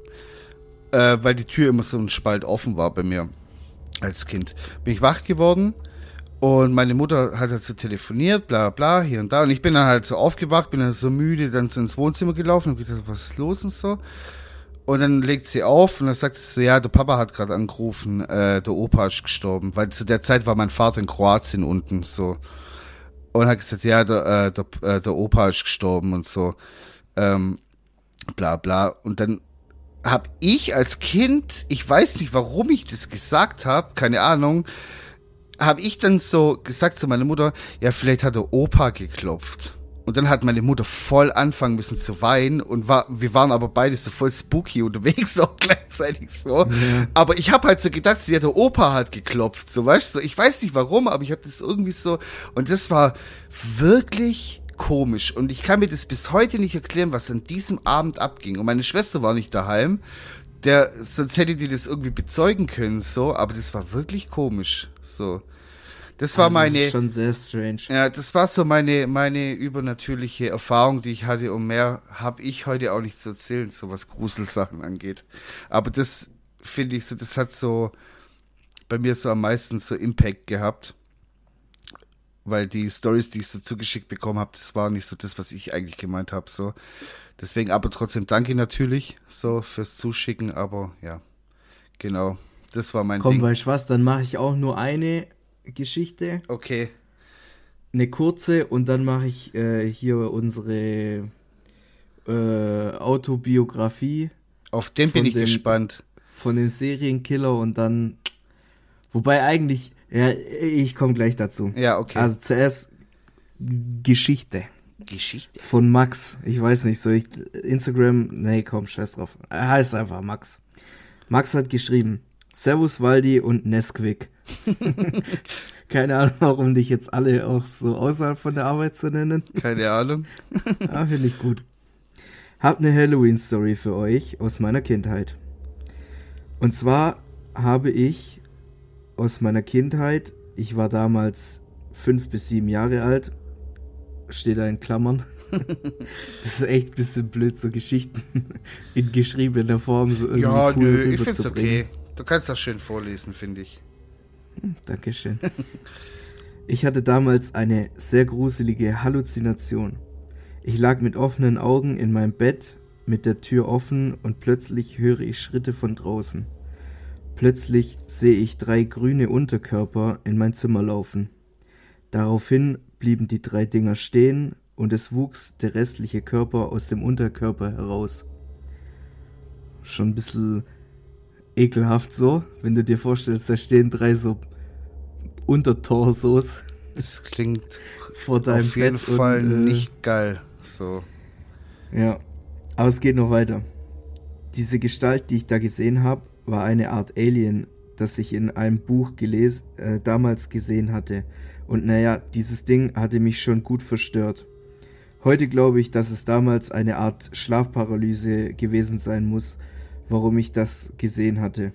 Äh, weil die Tür immer so ein Spalt offen war bei mir als Kind. Bin ich wach geworden und meine Mutter hat halt so telefoniert, bla bla, hier und da. Und ich bin dann halt so aufgewacht, bin dann so müde, dann so ins Wohnzimmer gelaufen und gedacht, was ist los und so. Und dann legt sie auf und dann sagt sie so, ja, der Papa hat gerade angerufen, äh, der Opa ist gestorben. Weil zu der Zeit war mein Vater in Kroatien unten so. Und hat gesagt, ja, der, äh, der, äh, der Opa ist gestorben und so. Ähm, bla bla. Und dann hab ich als Kind, ich weiß nicht, warum ich das gesagt habe, keine Ahnung, habe ich dann so gesagt zu meiner Mutter, ja, vielleicht hat der Opa geklopft. Und dann hat meine Mutter voll anfangen müssen zu weinen und war, wir waren aber beide so voll spooky unterwegs, auch gleichzeitig so. Ja. Aber ich habe halt so gedacht, sie hat der Opa hat geklopft, so weißt du. Ich weiß nicht warum, aber ich habe das irgendwie so und das war wirklich komisch und ich kann mir das bis heute nicht erklären, was an diesem Abend abging. Und meine Schwester war nicht daheim der, sonst hätte die das irgendwie bezeugen können, so, aber das war wirklich komisch, so. Das war meine. Das ist schon sehr strange. Ja, das war so meine, meine übernatürliche Erfahrung, die ich hatte. Und mehr habe ich heute auch nicht zu erzählen, so was Gruselsachen angeht. Aber das finde ich so, das hat so bei mir so am meisten so Impact gehabt. Weil die Stories, die ich so zugeschickt bekommen habe, das war nicht so das, was ich eigentlich gemeint habe. So. Deswegen aber trotzdem danke natürlich so fürs Zuschicken, aber ja, genau. Das war mein Komm, Ding. weißt du was, dann mache ich auch nur eine Geschichte. Okay. Eine kurze und dann mache ich äh, hier unsere äh, Autobiografie. Auf den bin ich dem, gespannt. Von dem Serienkiller und dann Wobei eigentlich, ja, ich komme gleich dazu. Ja, okay. Also zuerst Geschichte. Geschichte. Von Max. Ich weiß nicht, so ich Instagram, nee, komm, scheiß drauf. Er heißt einfach Max. Max hat geschrieben, Servus Waldi und Nesquik. Keine Ahnung, warum dich jetzt alle auch so außerhalb von der Arbeit zu nennen. Keine Ahnung. ah, finde ich gut. Hab eine Halloween-Story für euch aus meiner Kindheit. Und zwar habe ich aus meiner Kindheit, ich war damals fünf bis sieben Jahre alt, steht da in Klammern. das ist echt ein bisschen blöd, so Geschichten in geschriebener Form so irgendwie Ja, cool nö, ich find's okay. Du kannst das schön vorlesen, finde ich. Dankeschön. Ich hatte damals eine sehr gruselige Halluzination. Ich lag mit offenen Augen in meinem Bett, mit der Tür offen und plötzlich höre ich Schritte von draußen. Plötzlich sehe ich drei grüne Unterkörper in mein Zimmer laufen. Daraufhin blieben die drei Dinger stehen und es wuchs der restliche Körper aus dem Unterkörper heraus. Schon ein bisschen ekelhaft so, wenn du dir vorstellst, da stehen drei so Untertorsos Das klingt vor deinem auf jeden Bett und, Fall äh, nicht geil. So. Ja, aber es geht noch weiter. Diese Gestalt, die ich da gesehen habe, war eine Art Alien, das ich in einem Buch geles äh, damals gesehen hatte. Und naja, dieses Ding hatte mich schon gut verstört. Heute glaube ich, dass es damals eine Art Schlafparalyse gewesen sein muss, warum ich das gesehen hatte.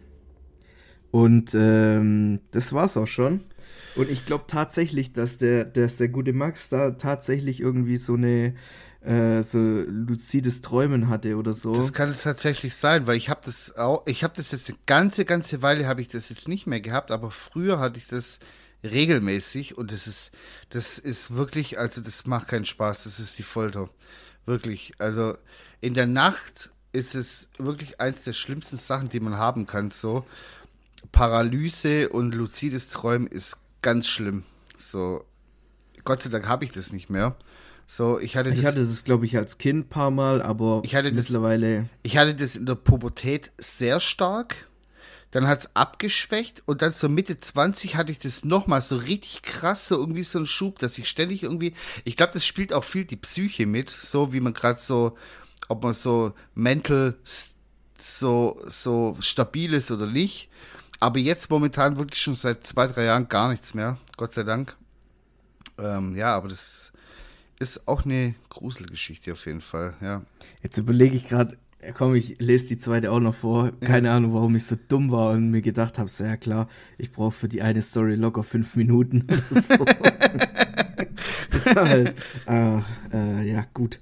Und ähm, das war's auch schon. Und ich glaube tatsächlich, dass der, dass der gute Max da tatsächlich irgendwie so eine äh, so luzides Träumen hatte oder so. Das kann tatsächlich sein, weil ich habe das auch, ich habe das jetzt eine ganze, ganze Weile habe ich das jetzt nicht mehr gehabt, aber früher hatte ich das regelmäßig und das ist, das ist wirklich, also das macht keinen Spaß, das ist die Folter. Wirklich. Also in der Nacht ist es wirklich eins der schlimmsten Sachen, die man haben kann, so. Paralyse und luzides Träumen ist ganz schlimm. So, Gott sei Dank habe ich das nicht mehr. So, ich hatte ich das, hatte das, glaube ich, als Kind ein paar Mal, aber Ich hatte das- mittlerweile. ich hatte das in der Pubertät sehr stark. Dann hat es abgeschwächt und dann so Mitte 20 hatte ich das nochmal so richtig krass, so irgendwie so ein Schub, dass ich ständig irgendwie, ich glaube, das spielt auch viel die Psyche mit, so wie man gerade so, ob man so mental so, so stabil ist oder nicht. Aber jetzt momentan wirklich schon seit zwei, drei Jahren gar nichts mehr, Gott sei Dank. Ähm, ja, aber das ist auch eine Gruselgeschichte auf jeden Fall, ja. Jetzt überlege ich gerade, komm, ich lese die zweite auch noch vor. Keine Ahnung, warum ich so dumm war und mir gedacht habe, so, ja klar, ich brauche für die eine Story locker fünf Minuten oder so. das war halt, ach, äh, ja, gut.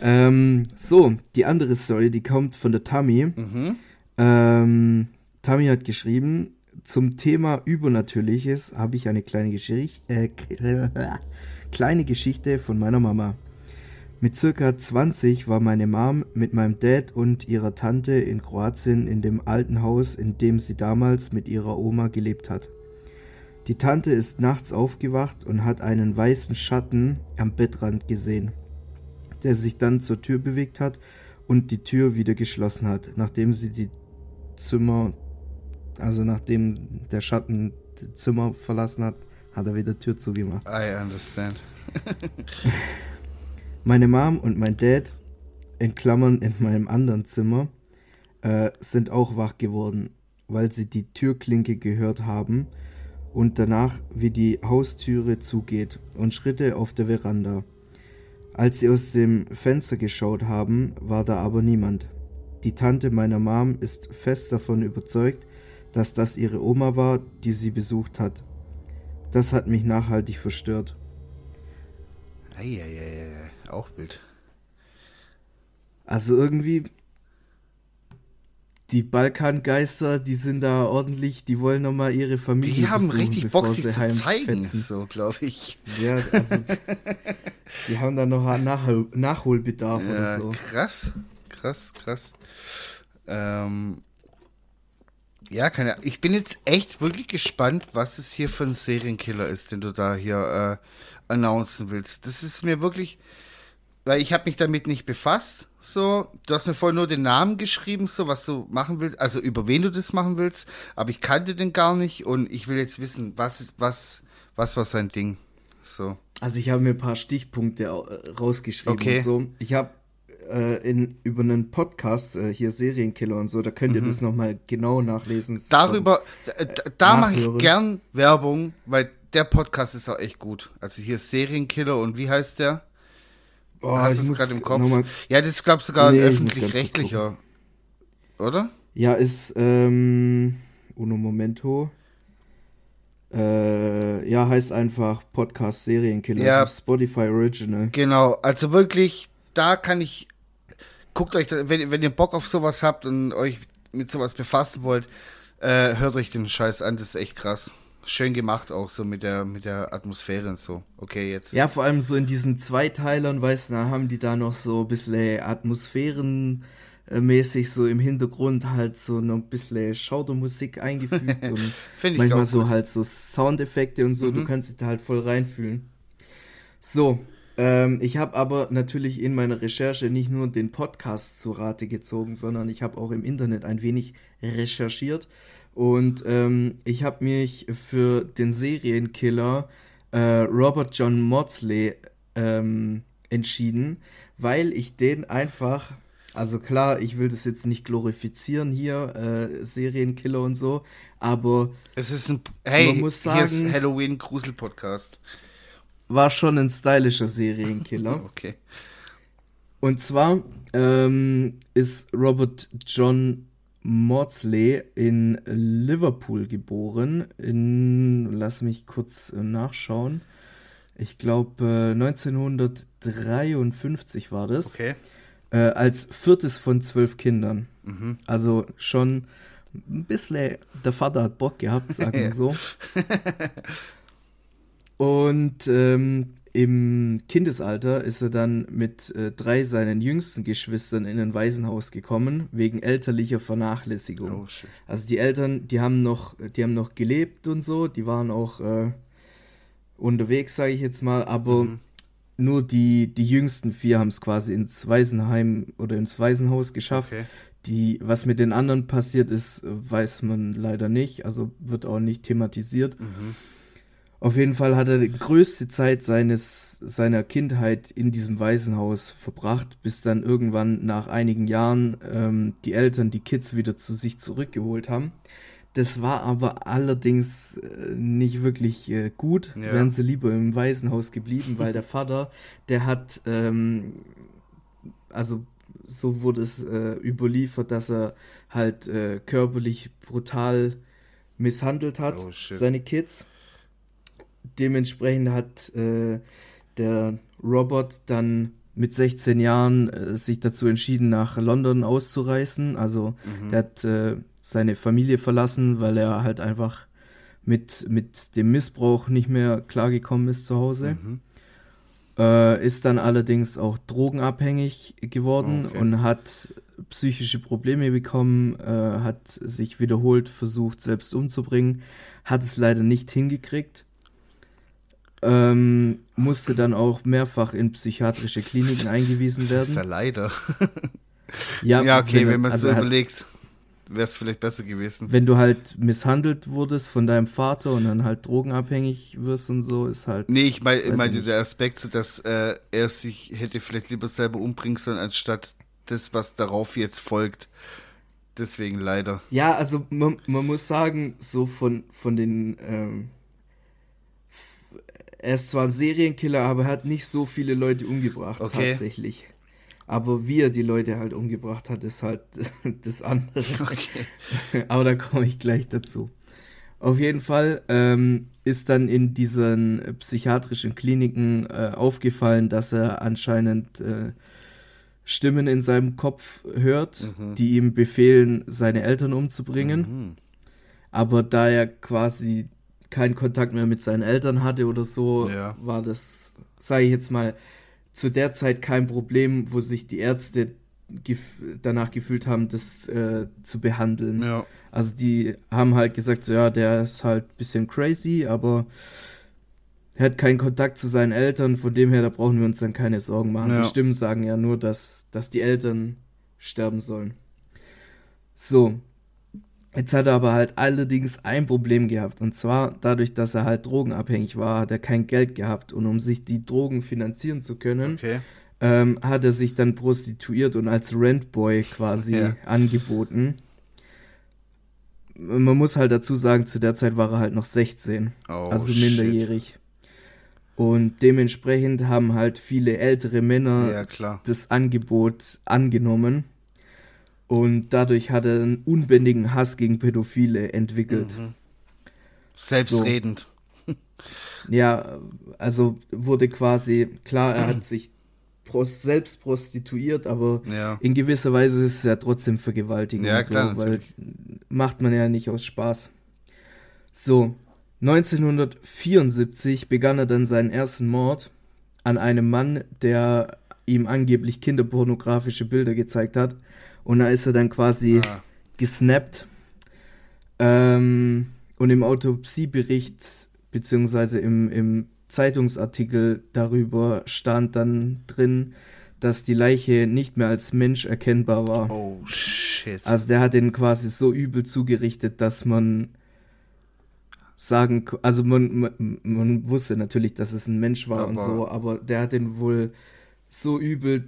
Ähm, so, die andere Story, die kommt von der Tammy. Mhm. Ähm, Tammy hat geschrieben, zum Thema Übernatürliches habe ich eine kleine, Geschicht, äh, kleine Geschichte von meiner Mama. Mit circa 20 war meine Mom mit meinem Dad und ihrer Tante in Kroatien in dem alten Haus, in dem sie damals mit ihrer Oma gelebt hat. Die Tante ist nachts aufgewacht und hat einen weißen Schatten am Bettrand gesehen, der sich dann zur Tür bewegt hat und die Tür wieder geschlossen hat, nachdem sie die Zimmer, also nachdem der Schatten Zimmer verlassen hat, hat er wieder Tür zugemacht. I understand. Meine Mom und mein Dad, in Klammern in meinem anderen Zimmer, äh, sind auch wach geworden, weil sie die Türklinke gehört haben und danach, wie die Haustüre zugeht und Schritte auf der Veranda. Als sie aus dem Fenster geschaut haben, war da aber niemand. Die Tante meiner Mom ist fest davon überzeugt, dass das ihre Oma war, die sie besucht hat. Das hat mich nachhaltig verstört. Eieiei, auch wild. Also irgendwie die Balkangeister, die sind da ordentlich, die wollen nochmal ihre Familie Die haben besuchen, richtig Bock, sich zu zeigen, so glaube ich. Ja, also die haben da noch einen Nachhol Nachholbedarf oder Ja, so. krass, krass, krass. Ähm, ja, keine Ich bin jetzt echt wirklich gespannt, was es hier für ein Serienkiller ist, den du da hier äh, announcen willst. Das ist mir wirklich. weil ich habe mich damit nicht befasst. So, du hast mir vorhin nur den Namen geschrieben, so was du machen willst, also über wen du das machen willst, aber ich kannte den gar nicht und ich will jetzt wissen, was ist, was, was war sein Ding. So. Also ich habe mir ein paar Stichpunkte rausgeschrieben Okay. und so. Ich habe äh, in über einen Podcast äh, hier Serienkiller und so, da könnt ihr das noch mal genau nachlesen. Darüber, da, da, mache ich gern Werbung, weil der Podcast ist auch echt gut. Also hier ist Serienkiller und wie heißt der? Oh, Hast du es gerade im Kopf? mal- Ja, das ist, glaube ich, sogar Nee, ein öffentlich-rechtlicher. Oder? Ja, ist ähm, uno momento. Äh, ja, heißt einfach Podcast Serienkiller. Ja. Also Spotify Original. Genau, also wirklich, da kann ich. Guckt euch, wenn, wenn ihr Bock auf sowas habt und euch mit sowas befassen wollt, äh, hört euch den Scheiß an, das ist echt krass. Schön gemacht auch so mit der, mit der Atmosphäre und so. Okay, jetzt. Ja, vor allem so in diesen Zweiteilern, weißt du, da haben die da noch so ein bisschen Atmosphären äh, mäßig so im Hintergrund halt so noch ein bisschen Schaudermusik eingefügt und Finde ich manchmal so gut. halt so Soundeffekte und so, du kannst dich da halt voll reinfühlen. So, ähm, ich habe aber natürlich in meiner Recherche nicht nur den Podcast zu Rate gezogen, sondern ich habe auch im Internet ein wenig recherchiert und ähm, ich habe mich für den Serienkiller äh, Robert John Maudsley ähm, entschieden, weil ich den einfach, also klar, ich will das jetzt nicht glorifizieren hier, äh, Serienkiller und so, aber Es ist ein. Hey, Man muss hier ist sagen- Halloween Grusel Podcast. War schon ein stylischer Serienkiller. Okay. Und zwar ähm, ist Robert John Maudsley in Liverpool geboren. In, lass mich kurz äh, nachschauen. Ich glaube, äh, 1953 war das. Okay. Äh, als viertes von zwölf Kindern. Mhm. Also schon ein bisschen, der Vater hat Bock gehabt, sagen wir so. Und ähm, im Kindesalter ist er dann mit äh, drei seinen jüngsten Geschwistern in ein Waisenhaus gekommen, wegen elterlicher Vernachlässigung. Oh. Also die Eltern, die haben noch, die haben noch gelebt und so, die waren auch äh, unterwegs, sage ich jetzt mal, aber Mhm. nur die, die jüngsten vier haben es quasi ins Waisenheim oder ins Waisenhaus geschafft. Okay. Die, was mit den anderen passiert ist, weiß man leider nicht, also wird auch nicht thematisiert. Mhm. Auf jeden Fall hat er die größte Zeit seines, seiner Kindheit in diesem Waisenhaus verbracht, bis dann irgendwann nach einigen Jahren ähm, die Eltern die Kids wieder zu sich zurückgeholt haben. Das war aber allerdings äh, nicht wirklich äh, gut. Ja. Wären sie lieber im Waisenhaus geblieben, weil der Vater, der hat, ähm, also so wurde es äh, überliefert, dass er halt äh, körperlich brutal misshandelt hat, Oh, seine Kids. Dementsprechend hat äh, der Robert dann mit 16 Jahren äh, sich dazu entschieden, nach London auszureisen. Also Mhm. der hat äh, seine Familie verlassen, weil er halt einfach mit, mit dem Missbrauch nicht mehr klargekommen ist zu Hause. Mhm. Äh, ist dann allerdings auch drogenabhängig geworden Okay. und hat psychische Probleme bekommen, äh, hat sich wiederholt versucht, selbst umzubringen, hat es leider nicht hingekriegt. Ähm, musste dann auch mehrfach in psychiatrische Kliniken eingewiesen Das ist ja werden. leider. Ja, okay, wenn man also so er überlegt, wäre es vielleicht besser gewesen. Wenn du halt misshandelt wurdest von deinem Vater und dann halt drogenabhängig wirst und so, ist halt. Nee, ich mein- meinte nicht. der Aspekt, dass äh, er sich hätte vielleicht lieber selber umbringen sollen, anstatt das, was darauf jetzt folgt. Deswegen leider. Ja, also man, man muss sagen, so von, von den. Ähm, er ist zwar ein Serienkiller, aber er hat nicht so viele Leute umgebracht, Okay. tatsächlich. Aber wie er die Leute halt umgebracht hat, ist halt das andere. Okay. Aber da komme ich gleich dazu. Auf jeden Fall ähm, ist dann in diesen psychiatrischen Kliniken äh, aufgefallen, dass er anscheinend äh, Stimmen in seinem Kopf hört, Mhm. die ihm befehlen, seine Eltern umzubringen. Mhm. Aber da er quasi keinen Kontakt mehr mit seinen Eltern hatte oder so, Ja. war das, sage ich jetzt mal, zu der Zeit kein Problem, wo sich die Ärzte gef danach gefühlt haben, das äh, zu behandeln. Ja. Also die haben halt gesagt, so ja, der ist halt ein bisschen crazy, aber er hat keinen Kontakt zu seinen Eltern, von dem her, da brauchen wir uns dann keine Sorgen machen. Ja. Die Stimmen sagen ja nur, dass, dass die Eltern sterben sollen. So. Jetzt hat er aber halt allerdings ein Problem gehabt. Und zwar dadurch, dass er halt drogenabhängig war, hat er kein Geld gehabt. Und um sich die Drogen finanzieren zu können, Okay. ähm, hat er sich dann prostituiert und als Rentboy quasi Ja. angeboten. Man muss halt dazu sagen, zu der Zeit war er halt noch 16 Oh, also shit. minderjährig. Und dementsprechend haben halt viele ältere Männer Ja, klar. das Angebot angenommen. Und dadurch hat er einen unbändigen Hass gegen Pädophile entwickelt. Mhm. Selbstredend. Ja, also wurde quasi, klar, er hat sich pros selbst prostituiert, aber Ja. in gewisser Weise ist es ja trotzdem Vergewaltigung. Ja, klar, so, weil macht man ja nicht aus Spaß. So, 1974 begann er dann seinen ersten Mord an einem Mann, der ihm angeblich kinderpornografische Bilder gezeigt hat. Und da ist er dann quasi Ah. gesnappt. Ähm, und im Autopsiebericht, beziehungsweise im, im Zeitungsartikel darüber stand dann drin, dass die Leiche nicht mehr als Mensch erkennbar war. Oh, shit. Also der hat den quasi so übel zugerichtet, dass man sagen, also man, man, man wusste natürlich, dass es ein Mensch war und Aber- so, aber der hat den wohl so übel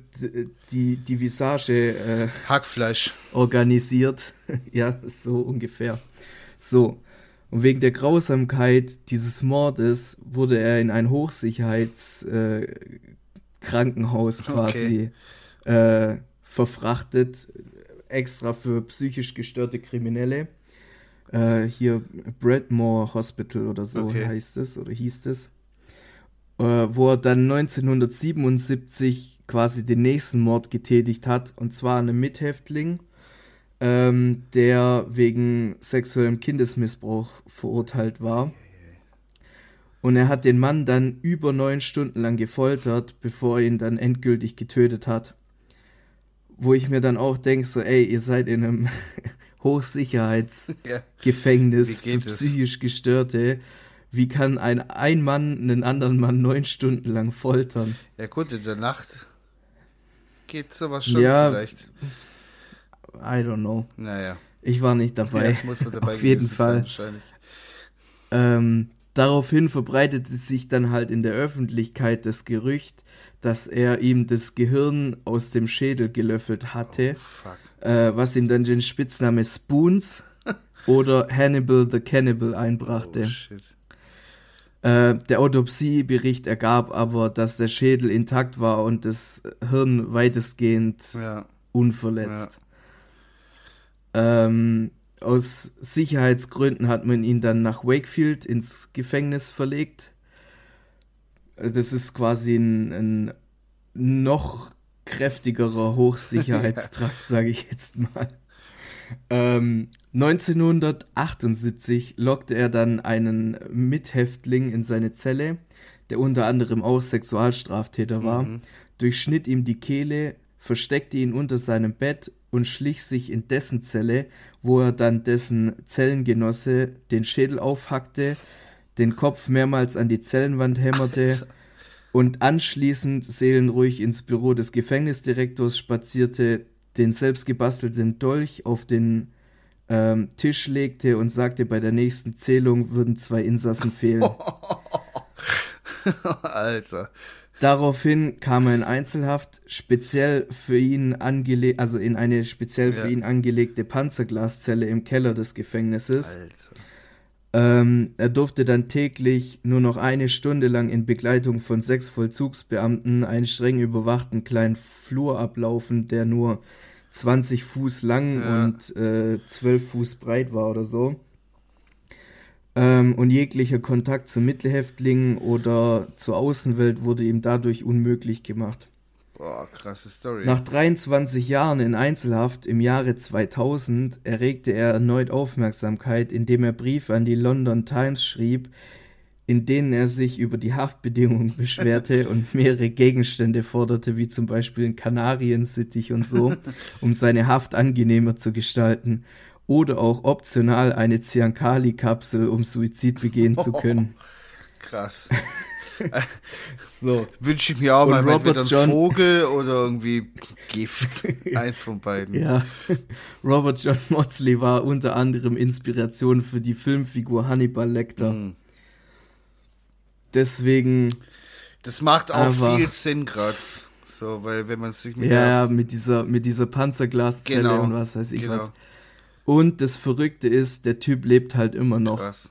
die, die Visage äh, Hackfleisch. organisiert. ja, so ungefähr. So. Und wegen der Grausamkeit dieses Mordes wurde er in ein Hochsicherheitskrankenhaus äh, quasi äh, verfrachtet, extra für psychisch gestörte Kriminelle. Äh, hier Bradmore Hospital oder so Okay. heißt es oder hieß es. Äh, wo er dann 1977 quasi den nächsten Mord getätigt hat, und zwar an einem Mithäftling, ähm, der wegen sexuellem Kindesmissbrauch verurteilt war. Und er hat den Mann dann über neun Stunden lang gefoltert, bevor er ihn dann endgültig getötet hat. Wo ich mir dann auch denke, so, ey, ihr seid in einem Hochsicherheitsgefängnis Ja. für psychisch Gestörte. Wie kann ein, ein Mann einen anderen Mann neun Stunden lang foltern? Ja, gut, in der Nacht geht sowas schon Ja. vielleicht. I don't know. Naja. Ich war nicht dabei. Ja, muss man dabei Auf jeden Fall. Sein. Ähm, daraufhin verbreitete sich dann halt in der Öffentlichkeit das Gerücht, dass er ihm das Gehirn aus dem Schädel gelöffelt hatte, Fuck. äh, was ihm dann den Spitzname Spoons oder Hannibal the Cannibal einbrachte. Oh, shit. Äh, der Autopsiebericht ergab aber, dass der Schädel intakt war und das Hirn weitestgehend Ja. unverletzt. Ähm, aus Sicherheitsgründen hat man ihn dann nach Wakefield ins Gefängnis verlegt. Äh, Das ist quasi ein, ein noch kräftigerer Hochsicherheitstrakt, sage ich jetzt mal. Ähm, 1978 lockte er dann einen Mithäftling in seine Zelle, der unter anderem auch Sexualstraftäter war, Mhm. durchschnitt ihm die Kehle, versteckte ihn unter seinem Bett und schlich sich in dessen Zelle, wo er dann dessen Zellengenosse den Schädel aufhackte, den Kopf mehrmals an die Zellenwand hämmerte und anschließend seelenruhig ins Büro des Gefängnisdirektors spazierte, den selbstgebastelten Dolch auf den ähm, Tisch legte und sagte, bei der nächsten Zählung würden zwei Insassen fehlen. Alter. Daraufhin kam er in Einzelhaft, speziell für ihn angelegt, also in eine speziell für Ja. ihn angelegte Panzerglaszelle im Keller des Gefängnisses. Alter. Ähm, er durfte dann täglich nur noch eine Stunde lang in Begleitung von sechs Vollzugsbeamten einen streng überwachten kleinen Flur ablaufen, der nur 20 Fuß lang Ja. und äh, 12 Fuß breit war oder so. Ähm, und jeglicher Kontakt zu Mittelhäftlingen oder zur Außenwelt wurde ihm dadurch unmöglich gemacht. Boah, krasse Story. Nach 23 Jahren in Einzelhaft im Jahre 2000 erregte er erneut Aufmerksamkeit, indem er Briefe an die London Times schrieb, in denen er sich über die Haftbedingungen beschwerte und mehrere Gegenstände forderte, wie zum Beispiel ein Kanariensittich und so, um seine Haft angenehmer zu gestalten. Oder auch optional eine Ziankali-Kapsel, um Suizid begehen zu können. Krass. so. Wünsche ich mir auch mal Robert entweder einen Vogel oder irgendwie Gift. Eins von beiden. Ja. Robert John Motley war unter anderem Inspiration für die Filmfigur Hannibal Lecter. Mhm. Deswegen. Das macht auch viel Sinn gerade. So, weil wenn man sich mit Ja, ja, mit dieser, mit dieser Panzerglaszelle genau, und was weiß ich genau. was. Und das Verrückte ist, der Typ lebt halt immer noch. Krass.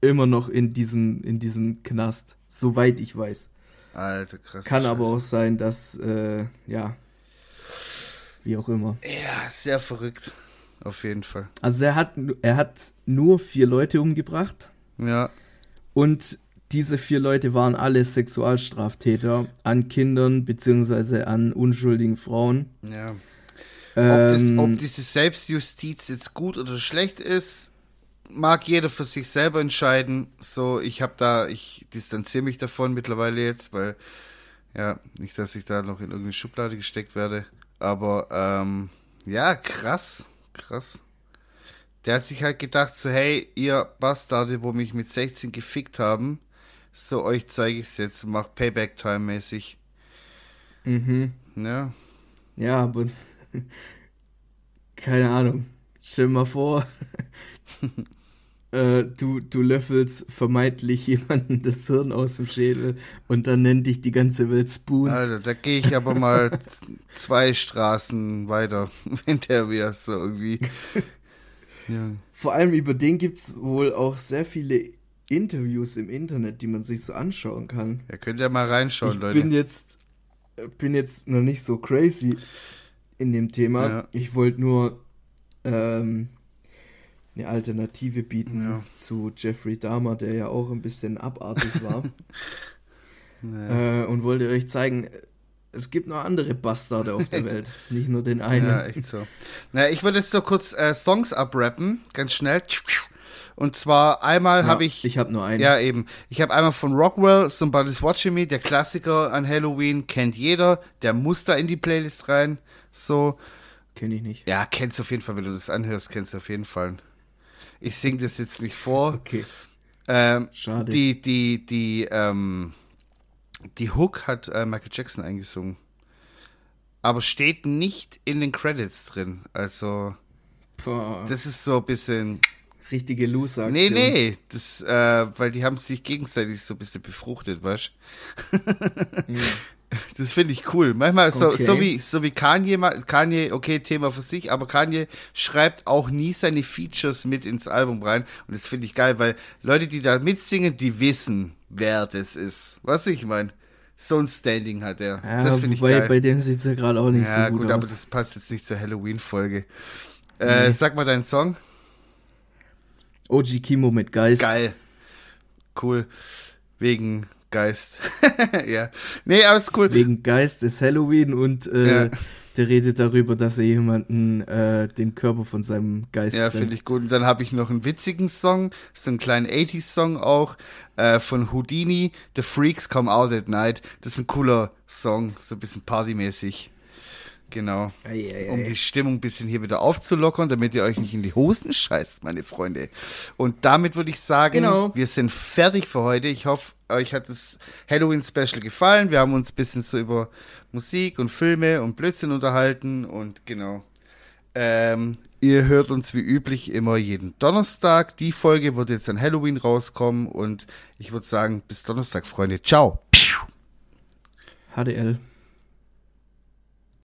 Immer noch in diesem, in diesem Knast, soweit ich weiß. Alter, krass. Kann Scheiße. aber auch sein, dass, äh, ja, wie auch immer. Ja, sehr verrückt. Auf jeden Fall. Also er hat, er hat nur vier Leute umgebracht. Ja. Und diese vier Leute waren alle Sexualstraftäter an Kindern beziehungsweise an unschuldigen Frauen. Ja. ob, das, ähm, ob diese Selbstjustiz jetzt gut oder schlecht ist, mag jeder für sich selber entscheiden. So, ich habe da, ich distanziere mich davon mittlerweile jetzt, weil ja, nicht, dass ich da noch in irgendeine Schublade gesteckt werde. Aber ähm, ja, krass, krass. Der hat sich halt gedacht, so, hey, ihr Bastarde, wo mich mit 16 gefickt haben, so, euch zeige ich es jetzt, mach Payback-Time-mäßig. Mhm. Ja. Ja, aber keine Ahnung. Stell dir mal vor, äh, du, du löffelst vermeintlich jemanden das Hirn aus dem Schädel und dann nennt dich die ganze Welt Spoons. Also, da gehe ich aber mal zwei Straßen weiter, wenn der mir so irgendwie. ja. Vor allem über den gibt es wohl auch sehr viele Interviews im Internet, die man sich so anschauen kann. Ja, könnt ihr mal reinschauen, ich Leute. Ich bin jetzt, bin jetzt noch nicht so crazy in dem Thema. Ja. Ich wollte nur ähm, eine Alternative bieten ja. zu Jeffrey Dahmer, der ja auch ein bisschen abartig war. naja. äh, und wollte euch zeigen, es gibt noch andere Bastarde auf der Welt, nicht nur den einen. Ja, echt so. Naja, ich würde jetzt so kurz äh, Songs abrappen, ganz schnell. Und zwar einmal ja, habe ich. Ich habe nur einen. Ja, eben. Ich habe einmal von Rockwell, Somebody's Watching Me, der Klassiker an Halloween, kennt jeder. Der muss da in die Playlist rein. So. Kenne ich nicht. Ja, kennst du auf jeden Fall, wenn du das anhörst, kennst du auf jeden Fall. Ich singe das jetzt nicht vor. Okay. Ähm, Schade. Die, die, die, ähm, die Hook hat äh, Michael Jackson eingesungen. Aber steht nicht in den Credits drin. Also, Boah. das ist so ein bisschen. Richtige Loser. Nee, nee, das, äh, weil die haben sich gegenseitig so ein bisschen befruchtet, weißt du? mhm. Das finde ich cool. Manchmal so, okay. so wie so wie Kanye, Kanye, okay, Thema für sich, aber Kanye schreibt auch nie seine Features mit ins Album rein und das finde ich geil, weil Leute, die da mitsingen, die wissen, wer das ist. Was ich meine? So ein Standing hat er. Ja, das finde ich geil. Bei dem sieht es ja gerade auch nicht ja, so gut, gut aus. aber das passt jetzt nicht zur Halloween-Folge. Äh, nee. Sag mal deinen Song. OG Kimo mit Geist. Geil. Cool. Wegen Geist. ja. Nee, aber ist cool. Wegen Geist ist Halloween und äh, ja. der redet darüber, dass er jemanden äh, den Körper von seinem Geist Ja, finde ich gut. Und dann habe ich noch einen witzigen Song, so einen kleinen 80s-Song auch, äh, von Houdini, The Freaks Come Out at Night. Das ist ein cooler Song, so ein bisschen partymäßig. Genau. Ei, ei, ei. Um die Stimmung ein bisschen hier wieder aufzulockern, damit ihr euch nicht in die Hosen scheißt, meine Freunde. Und damit würde ich sagen, genau. wir sind fertig für heute. Ich hoffe, euch hat das Halloween-Special gefallen. Wir haben uns ein bisschen so über Musik und Filme und Blödsinn unterhalten und genau. Ähm, ihr hört uns wie üblich immer jeden Donnerstag. Die Folge wird jetzt an Halloween rauskommen und ich würde sagen, bis Donnerstag, Freunde. Ciao. HDL.